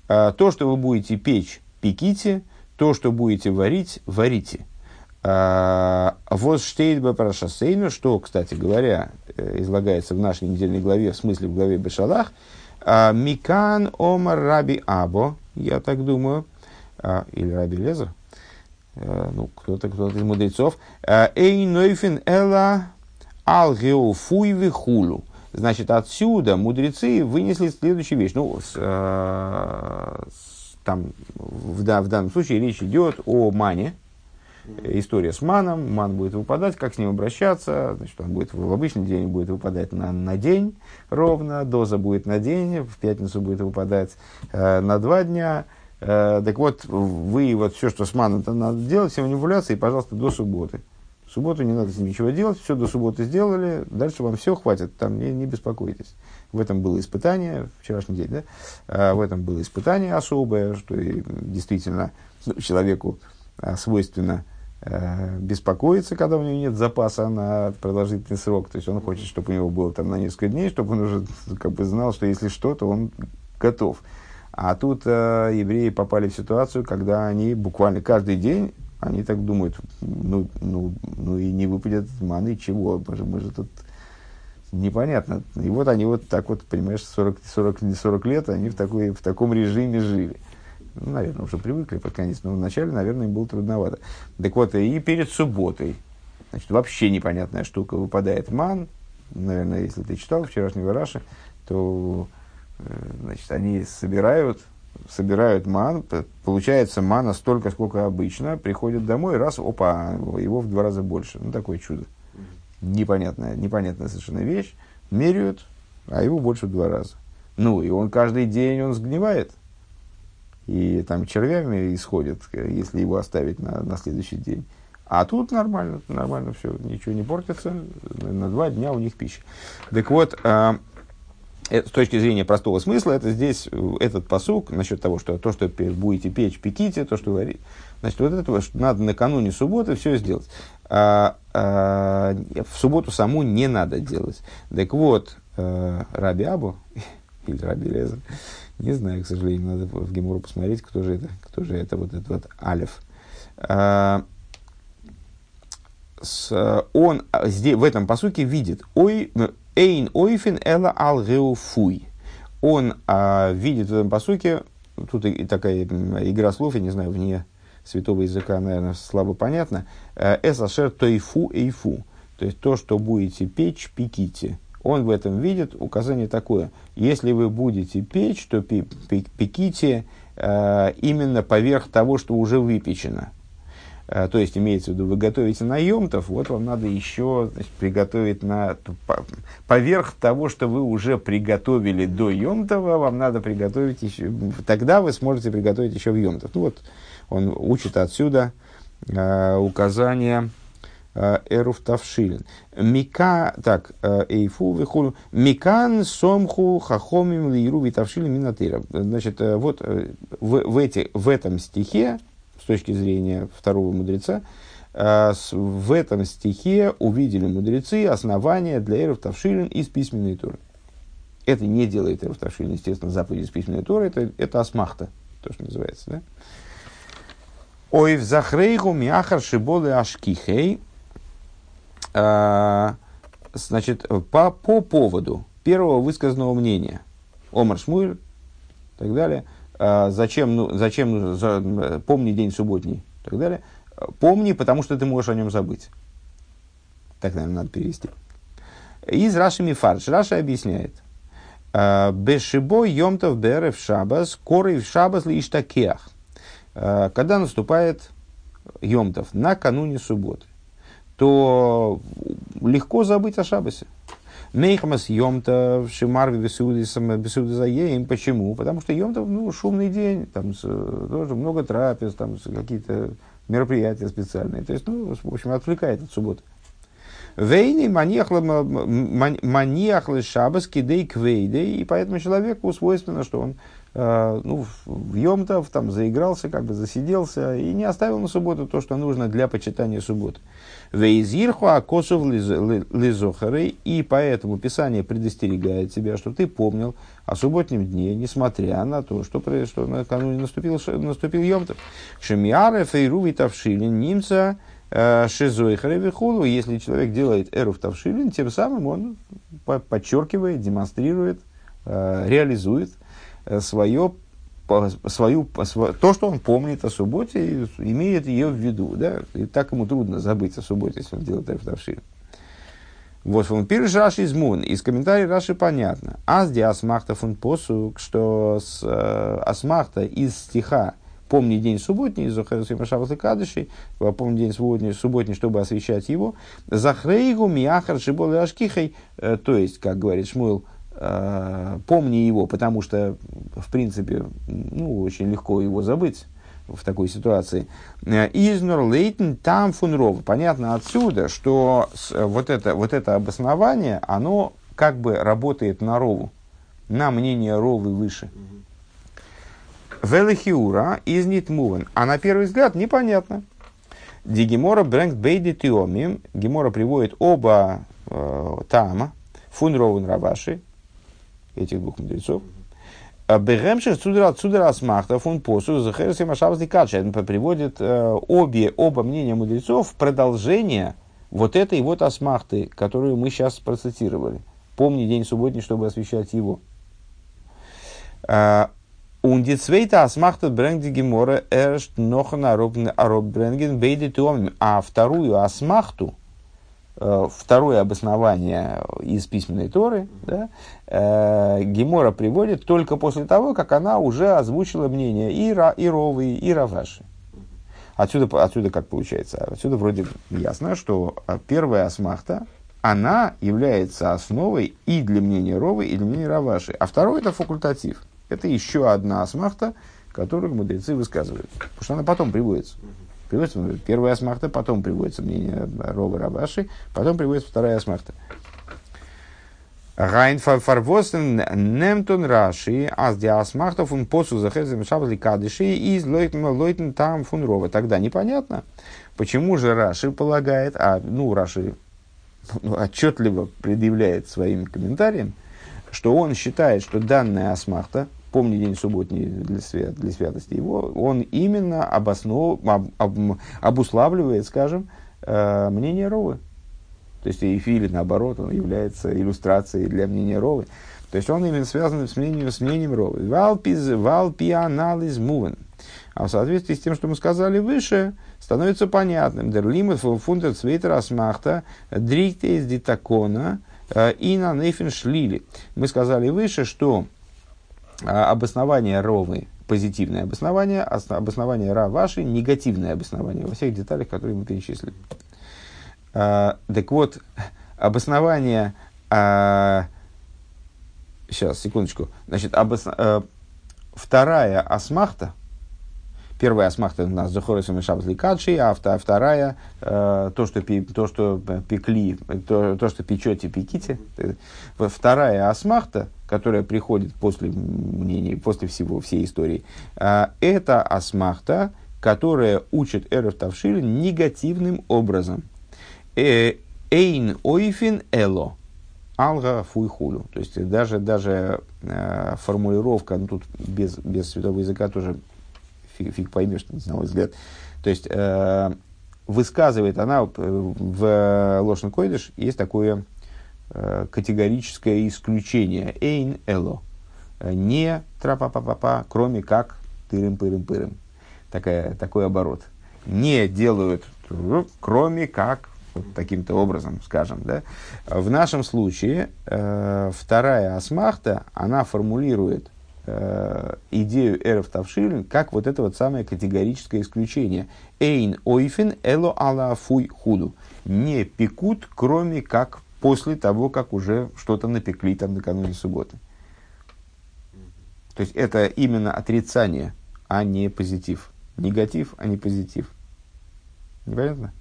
Speaker 1: э, то, что вы будете печь, пеките, то, что будете варить, варите. Вот штейт парашасейну, что, кстати говоря, излагается в нашей недельной главе, в смысле в главе Бешалах, Микан Омар Раби Або, я так думаю, или Раби Лезер, ну, кто-то, кто-то из мудрецов, Эй Нойфин Эла Алгеофуй хулу. Значит, отсюда мудрецы вынесли следующую вещь. Ну, с, э, с, там, в, да, в данном случае речь идет о мане. История с маном. Ман будет выпадать, как с ним обращаться. Значит, он будет в обычный день будет выпадать на, на день ровно, доза будет на день, в пятницу будет выпадать э, на два дня. Э, так вот, вы вот все, что с маном надо делать, все манипуляции, пожалуйста, до субботы. В субботу не надо с ним ничего делать, все до субботы сделали, дальше вам все хватит, там не, не беспокойтесь. В этом было испытание, вчерашний день, да? А, в этом было испытание особое, что и, действительно человеку а, свойственно а, беспокоиться, когда у него нет запаса на продолжительный срок. То есть он хочет, чтобы у него было там на несколько дней, чтобы он уже как бы знал, что если что, то он готов. А тут э, евреи попали в ситуацию, когда они буквально каждый день они так думают, ну, ну, ну и не выпадет маны, чего? Мы же, мы же тут непонятно. И вот они вот так вот, понимаешь, 40, 40, 40 лет они в, такой, в таком режиме жили. Ну, наверное, уже привыкли под конец, но вначале, наверное, им было трудновато. Так вот, и перед субботой, значит, вообще непонятная штука, выпадает ман, наверное, если ты читал вчерашнего Раша, то, э, значит, они собирают собирают ман, получается мана столько, сколько обычно, приходят домой, раз, опа, его в два раза больше. Ну, такое чудо. Непонятная, непонятная совершенно вещь. Меряют, а его больше в два раза. Ну, и он каждый день, он сгнивает. И там червями исходит, если его оставить на, на следующий день. А тут нормально, нормально все, ничего не портится. На два дня у них пища. Так вот, а, Э, с точки зрения простого смысла, это здесь, э, этот посук, насчет того, что то, что будете печь, пеките, то, что варить. Значит, вот это, что надо накануне субботы все сделать. А, а, в субботу саму не надо делать. Так вот, а, Раби Абу, или Раби Лезер, не знаю, к сожалению, надо в Гемору посмотреть, кто же это, кто же это вот этот вот Алиф. А, с, он здесь, в этом посуке видит, ой, Эйн ойфин эла ал геуфуй. Он а, видит в этом посуке, тут и, и такая игра слов, я не знаю, вне святого языка, наверное, слабо понятно. «Э, эсашер тойфу эйфу. То есть то, что будете печь, пеките. Он в этом видит указание такое. Если вы будете печь, то пеките э, именно поверх того, что уже выпечено. Э, то есть, имеется в виду, вы готовите на емтов, вот вам надо еще значит, приготовить на, поверх того, что вы уже приготовили до емтова, вам надо приготовить еще, тогда вы сможете приготовить еще в емтов. Ну вот, он учит отсюда э, указание Эруф Тавшилин. Мика, так, э, Эйфу Вихулю. Микан Сомху Хахомим Лиру Витавшилин Минатыра. Значит, вот в, в, эти, в этом стихе, точки зрения второго мудреца, э, в этом стихе увидели мудрецы основания для Эров Тавшилин из письменной Торы. Это не делает Эров Тавшилин, естественно, заповедь из письменной Торы, это, это асмахта, то, что называется. Да? Ой, в захрейгу мяхар шиболы ашкихей. Э, значит, по, по поводу первого высказанного мнения, Омар Шмуэль и так далее – а, зачем, ну, зачем за, помни день субботний и так далее. Помни, потому что ты можешь о нем забыть. Так, наверное, надо перевести. איז רש"י מפרש. Раши объясняет. А, כשבא יום טוב בערב שבת, קרוב שבת להשתכח. А, когда наступает йомтов, накануне субботы, то легко забыть о шабасе. מחמת יום טוב, שמרבים בסעודת היום. Почему? Потому что йомтов, ну, шумный день, там тоже много трапез, там какие-то мероприятия специальные. То есть, ну, в общем, отвлекает от субботы. Вейни маньяхлы шабас кидей квейдей, и поэтому человеку свойственно, что он ну, в Йомтов там заигрался, как бы засиделся и не оставил на субботу то, что нужно для почитания субботы. Вейзирху акосов лизохары, и поэтому Писание предостерегает тебя, что ты помнил о субботнем дне, несмотря на то, что, что накануне наступил, наступил Йомтов. Шемиары фейру витавшили немца Шизой Харевихулу, если человек делает эру в Тавшилин, тем самым он подчеркивает, демонстрирует, реализует свое свою, то, что он помнит о субботе, имеет ее в виду. Да? И так ему трудно забыть о субботе, если он делает эрф тавшин. Вот он пишет Раши из Мун. Из комментариев Раши понятно. Азди асмахта фун посук, что с э, асмахта из стиха «Помни день субботний», «Зохарасим Шаббат и Кадыши», «Помни день субботний, субботний, чтобы освещать его», «Захрейгу мияхар шибол ашкихай», э, то есть, как говорит Шмуэл, э, «Помни его», потому что, в принципе, ну, очень легко его забыть в такой ситуации. Изнор лейтен там фунров. Понятно отсюда, что вот это, вот это обоснование, оно как бы работает на рову, на мнение ровы выше. Велихиура из нитмувен. А на первый взгляд непонятно. Дигемора брэнк бейди тиомим. Гемора приводит оба э, тама, фунровен рабаши, этих двух мудрецов. Бегемших судра судра асмахта фун посу захерси машабс дикача. Приводит э, обе, оба мнения мудрецов в продолжение вот этой вот асмахты, которую мы сейчас процитировали. Помни день субботний, чтобы освещать его. Ундицвейта асмахта бренди гемора эршт нохана ароб бренген бейди. А вторую асмахту, второе обоснование из письменной Торы, да, э, Гемора приводит только после того, как она уже озвучила мнение и, Ра, и Ровы, и Раваши. Отсюда, отсюда как получается? Отсюда вроде ясно, что э, первая асмахта, она является основой и для мнения Ровы, и для мнения Раваши. А второй это факультатив. Это еще одна асмахта, которую мудрецы высказывают. Потому что она потом приводится. Приводится первая асмахта, потом приводится мнение Рова Рабаши, потом приводится вторая асмахта. Райн фарвосен немтон раши, аз ди асмахта фун посу захезем шабли кадыши из лойтен там фун рова. Тогда непонятно, почему же Раши полагает, а ну Раши ну, отчетливо предъявляет своим комментарием, что он считает, что данная асмахта, помни день субботний для, свят, для святости его, он именно обоснов, об, об, обуславливает, скажем, э, мнение Ровы. То есть Эйфиль, наоборот, он является иллюстрацией для мнения Ровы. То есть он именно связан с мнением, с мнением Ровы. Валпиз, валпи анализ мувен. А в соответствии с тем, что мы сказали выше, становится понятным. Дерлимат фунтер цвейтер асмахта дриктейс дитакона э, и на нейфен шлили. Мы сказали выше, что обоснование ровы позитивное обоснование, обоснование ра ваши негативное обоснование во всех деталях, которые мы перечислили. А, так вот, обоснование... А, сейчас, секундочку. Значит, обос, а, вторая асмахта, Первая асмахта у нас Захорисом и Шабзли Кадши, а вторая э, то, что, пи, то, что пекли, то, то, что печете, пеките. Вторая асмахта, которая приходит после мнений, после всего, всей истории, э, это асмахта, которая учит Эров Тавшир негативным образом. Э, Эйн ойфин эло. Алга фуйхулю. То есть даже, даже э, формулировка, ну тут без, без святого языка тоже фиг, фиг поймешь, на мой взгляд. То есть, э, высказывает она в Лошен Койдыш, есть такое категорическое исключение. Эйн эло. Не тра-па-па-па-па, кроме как тырым-пырым-пырым. Такая, такой оборот. Не делают, кроме как вот таким-то образом, скажем. Да? В нашем случае э, вторая асмахта, она формулирует э, идею эров тавшилин как вот это вот самое категорическое исключение. Эйн ойфен эло ала фуй худу. Не пекут, кроме как после того, как уже что-то напекли там накануне субботы. То есть это именно отрицание, а не позитив. Негатив, а не позитив. Непонятно?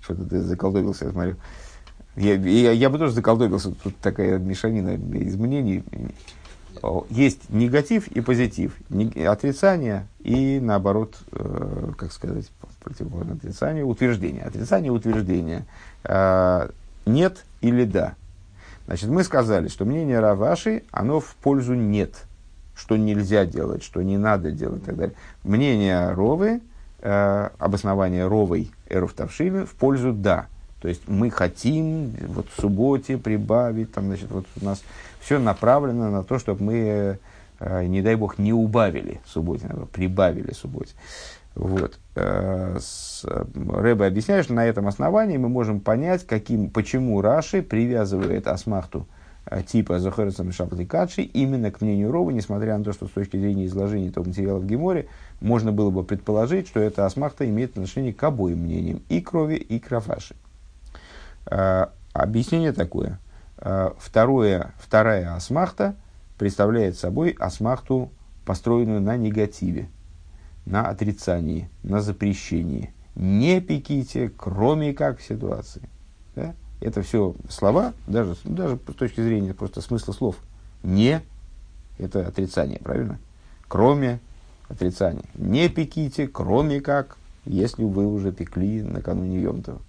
Speaker 1: Что-то ты заколдобился, я смотрю. Я, я, я бы тоже заколдобился. Тут такая мешанина изменений есть негатив и позитив, отрицание и наоборот, э, как сказать, противоположное отрицание, утверждение. Отрицание, утверждение. Э, нет или да. Значит, мы сказали, что мнение Раваши, оно в пользу нет, что нельзя делать, что не надо делать и так далее. Мнение Ровы, э, обоснование ровой эров тавшины в пользу да. То есть мы хотим вот в субботе прибавить, там, значит, вот у нас все направлено на то, чтобы мы, э, не дай бог, не убавили субботе, а прибавили субботе. Вот. Э, Рэбе объясняет, что на этом основании мы можем понять, каким, почему Раши привязывает асмахту э, типа Захарисом Шапликадши именно к мнению Ровы, несмотря на то, что с точки зрения изложения этого материала в Геморе, можно было бы предположить, что эта асмахта имеет отношение к обоим мнениям, и крови, и крафаши. Э, объяснение такое. Э, второе, вторая асмахта представляет собой асмахту, построенную на негативе, на отрицании, на запрещении. Не пеките, кроме как в ситуации. Да? Это все слова, даже, даже с точки зрения просто смысла слов. Не – это отрицание, правильно? Кроме отрицания. Не пеките, кроме как, если вы уже пекли накануне Йомтова.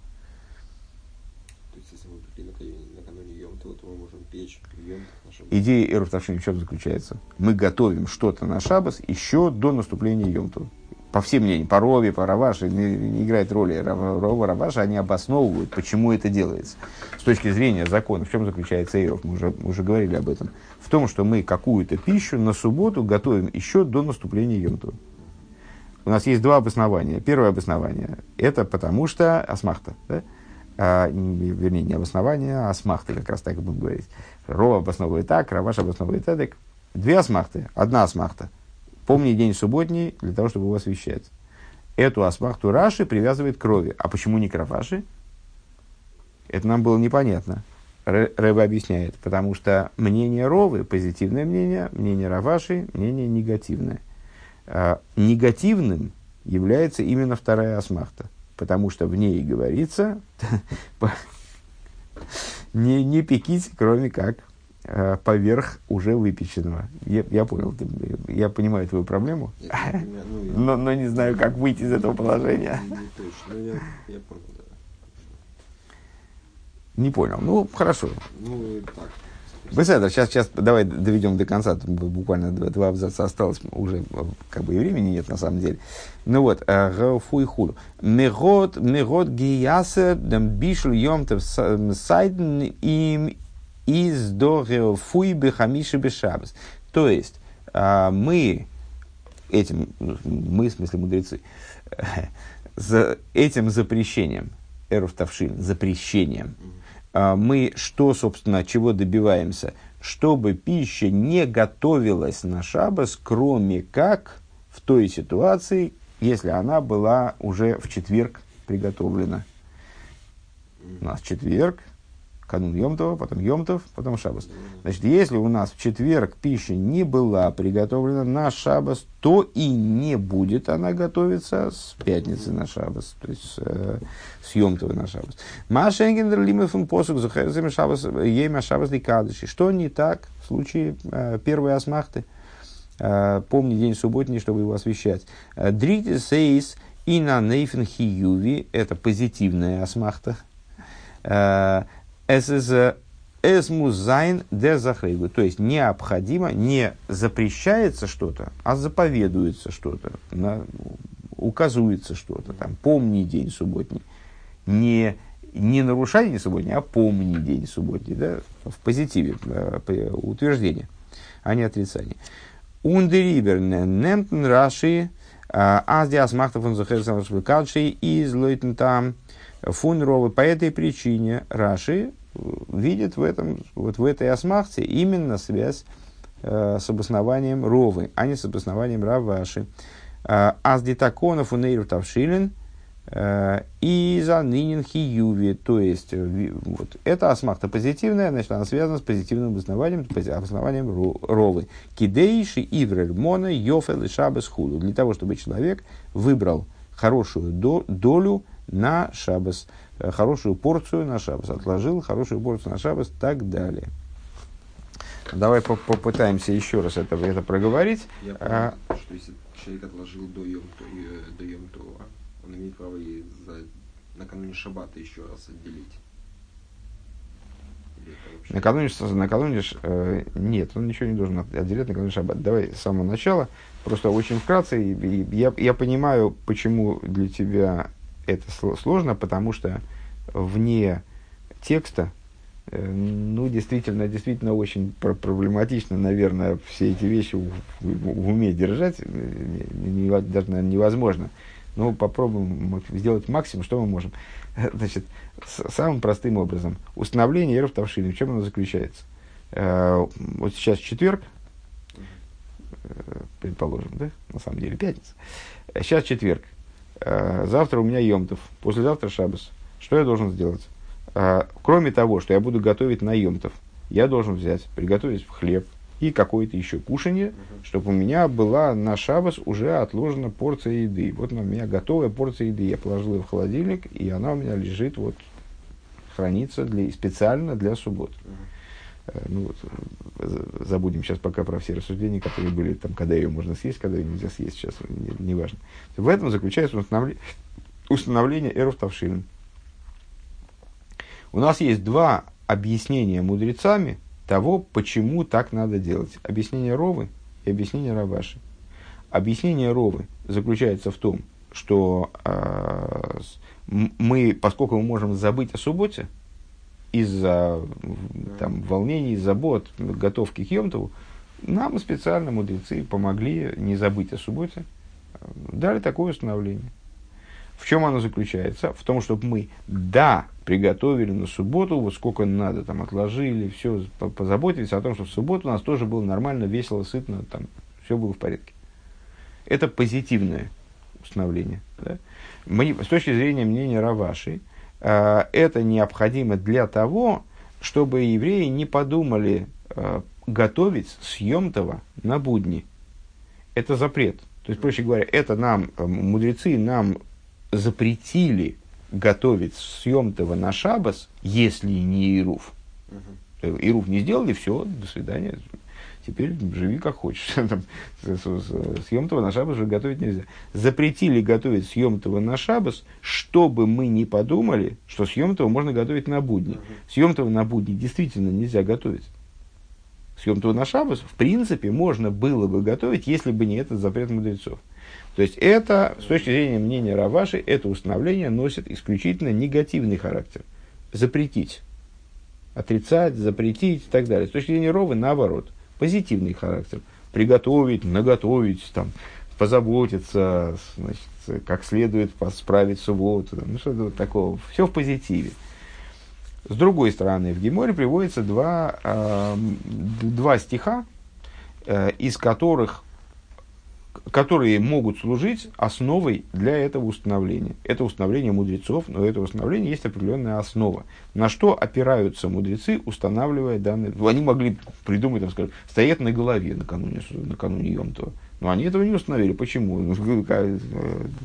Speaker 1: Идея Эрфтавшин в чем заключается? Мы готовим что-то на Шабас еще до наступления Йомту. По всем мнениям, по Рове, по Раваше, не, не играет роли Рова, Раваша, они обосновывают, почему это делается. С точки зрения закона, в чем заключается Эров, мы уже, мы уже говорили об этом. В том, что мы какую-то пищу на субботу готовим еще до наступления Йомту. У нас есть два обоснования. Первое обоснование – это потому что асмахта. Да? А, вернее, не обоснование, а асмахты, как раз так и будем говорить. Рова обосновывает так, Раваш обосновывает так. Две асмахты, одна асмахта. Помни день субботний для того, чтобы его освещать. Эту асмахту Раши привязывает к крови. А почему не к Раваши? Это нам было непонятно. Рэба объясняет, потому что мнение Ровы, позитивное мнение, мнение Раваши, мнение негативное. А, негативным является именно вторая асмахта – потому что в ней говорится, не, не пеките, кроме как э, поверх уже выпеченного. Я, я понял, ты, я понимаю твою проблему, я, ну, но, но не знаю, как выйти из этого положения. Не, не точно, я, я понял, да. Не понял. Ну, хорошо. Ну, так. Беседа, сейчас, сейчас давай доведем до конца, буквально два, два абзаца осталось, уже как бы и времени нет на самом деле. Ну вот, э, фуй худу. Мегот, мегот гиясе, дем бишл йомтев сайден им из до фуй бехамиши бешабас. То есть, э, мы этим, мы, в смысле мудрецы, за этим запрещением, тавшин, запрещением, мы что, собственно, чего добиваемся? Чтобы пища не готовилась на шабас, кроме как в той ситуации, если она была уже в четверг приготовлена. У нас четверг, канун Йомтова, потом Йомтов, потом Шабас. Значит, если у нас в четверг пища не была приготовлена на Шабас, то и не будет она готовиться с пятницы на Шабас, то есть э, с Йомтова на Шабас. Машенгендер лимефун посук захарзами Шабас, ема Шабас дикадыши. Что не так в случае э, первой אסמכתא? Э, помни день субботний, чтобы его освящать. Э, דארטן איז עס אין אן אופן חיובי, это позитивная אסמכתא. עס מוז זיין די זכירה. То есть необходимо, не запрещается что-то, а заповедуется что-то, указывается что-то. Там, помни день субботний. Не, не нарушай день субботний, а помни день субботний. Да? В позитиве утверждение, а не отрицание. Ундерибер немтен раши э, аздиас махтафон захерсам из лойтен там фунровы. По этой причине Раши видит в, этом, вот в этой осмахте именно связь э, с обоснованием Ровы, а не с обоснованием Раваши. Э, Аздитаконов у Нейру Тавшилин э, и за Нинин Хиюви. То есть, э, вот, эта осмахта позитивная, значит, она связана с позитивным обоснованием, обоснованием Ровы. Кидейши Иврель Мона Йофел и Шабес Худу. Для того, чтобы человек выбрал хорошую долю на Шабас. Э, хорошую порцию на шабас, отложил хорошую порцию на шабас, так далее. Давай попытаемся еще раз это, это проговорить.
Speaker 2: Я а, понял, а, что если человек отложил до Йом, э, до Йом Това, он имеет право и за, накануне шаббата еще раз отделить. Вообще-
Speaker 1: Накануне, накануне э, нет, он ничего не должен от- отделять накануне шаббат. Давай с самого начала, просто очень вкратце. и- и Я, я понимаю, почему для тебя это сло- сложно, потому что вне текста, э, ну, действительно, действительно очень пр- проблематично, наверное, все эти вещи в, в- уме держать, э, не- даже, наверное, невозможно. Но попробуем сделать максимум, что мы можем. Значит, самым простым образом. Установление эров в чем оно заключается? Э, вот сейчас четверг, предположим, да? На самом деле пятница. Сейчас четверг. Э, завтра у меня Йомтов. Послезавтра Шабас. Что я должен сделать? Э, кроме того, что я буду готовить на Йомтов, я должен взять, приготовить хлеб и какое-то еще кушанье, чтобы у меня была на шабас уже отложена порция еды. Вот у меня готовая порция еды. Я положил ее в холодильник, и она у меня лежит, вот, хранится для, специально для суббот. Э, Ну вот, э, за- забудем сейчас пока про все рассуждения, которые были, там, когда ее можно съесть, когда ее нельзя съесть, сейчас не, не важно. В этом заключается установле- установление эров Тавшилин. У нас есть два объяснения мудрецами того, почему так надо делать. Объяснение Ровы и объяснение Раваши. Объяснение Ровы заключается в том, что э, мы, поскольку мы можем забыть о субботе, из-за там, волнений, забот, готовки к Йомтову, нам специально мудрецы помогли не забыть о субботе, э, дали такое установление. В чем оно заключается? В том, чтобы мы, да, приготовили на субботу, вот сколько надо, там, отложили, все, позаботились о том, что в субботу у нас тоже было нормально, весело, сытно, там, все было в порядке. Это позитивное установление. Да? Мы, с точки зрения мнения Раваши, э, это необходимо для того, чтобы евреи не подумали э, готовить съемтого на будни. Это запрет. То есть, проще говоря, это нам, э, мудрецы нам запретили готовить съемтого на шабас, если не Ируф. Ируф не сделали, все, до свидания. Теперь живи как хочешь. Там, с- с- Съемтого на шабас уже готовить нельзя. Запретили готовить съемтого на шабас, чтобы мы не подумали, что съемтого можно готовить на будни.
Speaker 2: Мгм.
Speaker 1: Съемтого на будни действительно нельзя готовить. Съемтого на шабас, в принципе, можно было бы готовить, если бы не этот запрет мудрецов. То есть это, с точки зрения мнения Раваши, это установление носит исключительно негативный характер. Запретить. Отрицать, запретить и так далее. С точки зрения Ровы, наоборот, позитивный характер. Приготовить, наготовить, там, позаботиться, значит, как следует справить субботу. Ну, что-то вот такого. Все в позитиве. С другой стороны, в Геморе приводится два, э, два стиха, э, из которых которые могут служить основой для этого установления. Это установление мудрецов, но у этого установления есть определенная основа. На что опираются мудрецы, устанавливая данные... Они могли придумать, там, скажем, стоят на голове накануне, накануне Йомтова. Но они этого не установили. Почему? Ну, э,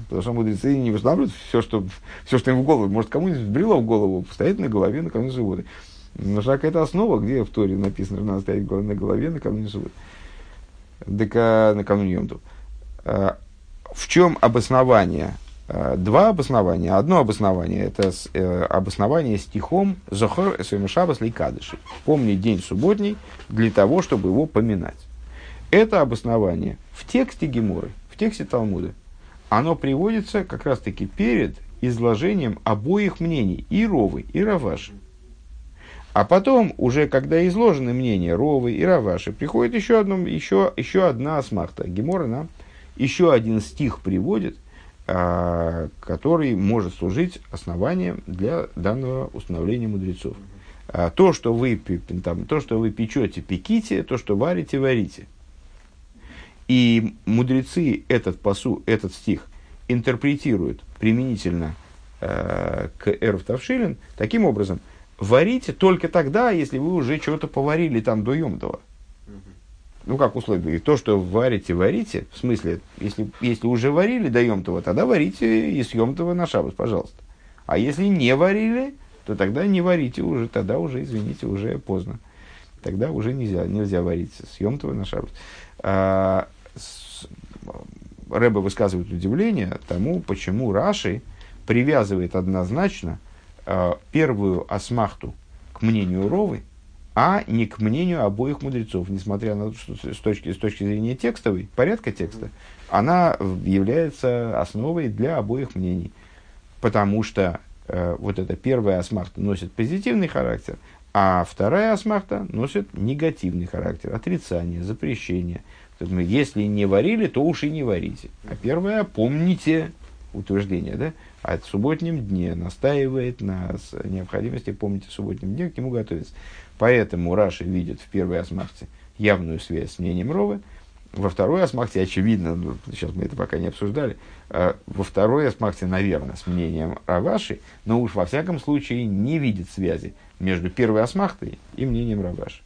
Speaker 1: Потому что мудрецы не устанавливают все, что, все, что им в голову. Может, кому-нибудь взбрело в голову, стоять на голове накануне субботы. Нужна какая-то основа, где в Торе написано, что надо стоять на голове накануне субботы. А, накануне Йомтова. В чем обоснование? А, Два обоснования. Одно обоснование – это э, обоснование стихом «Зохор эсэм шабас лейкадыши» «Помни день субботний для того, чтобы его поминать». Это обоснование в тексте Геморы, в тексте Талмуда, оно приводится как раз-таки перед изложением обоих мнений, и Ровы, и Раваши. А потом, уже когда изложены мнения Ровы и Раваши, приходит еще, одно, еще, еще одна асмахта. Гемора нам еще один стих приводит, а, который может служить основанием для данного установления мудрецов. А, то, что вы, там, то, что вы печете, пеките, то, что варите, варите. И мудрецы этот посу, этот стих интерпретируют применительно э, к Эрф Тавшилин таким образом. Варите только тогда, если вы уже что-то поварили там до Йомтова. Ну, как условие, то, что варите, варите, в смысле, если, если уже варили до Йомтова, тогда варите и с Йомтова на шабас, пожалуйста. А если не варили, то тогда не варите уже, тогда уже, извините, уже поздно. Тогда уже нельзя, нельзя варить с Йомтова на шабас. А, с- высказывает удивление тому, почему Раши привязывает однозначно а, первую асмахту к мнению Ровы, а не к мнению обоих мудрецов, несмотря на то, что с точки, с точки зрения текстовой, порядка текста, она является основой для обоих мнений. Потому что э, вот эта первая асмахта носит позитивный характер, а вторая асмахта носит негативный характер, отрицание, запрещение. Если не варили, то уж и не варите. А первая, помните утверждение, да? А в субботнем дне настаивает на необходимости помнить о субботнем дне, к нему готовиться. Поэтому Раши видит в первой асмахте явную связь с мнением Ровы, во второй асмахте, очевидно, ну, сейчас мы это пока не обсуждали, э, во второй асмахте, наверное, с мнением Раваши, но уж во всяком случае не видит связи между первой асмахтой и мнением Раваши.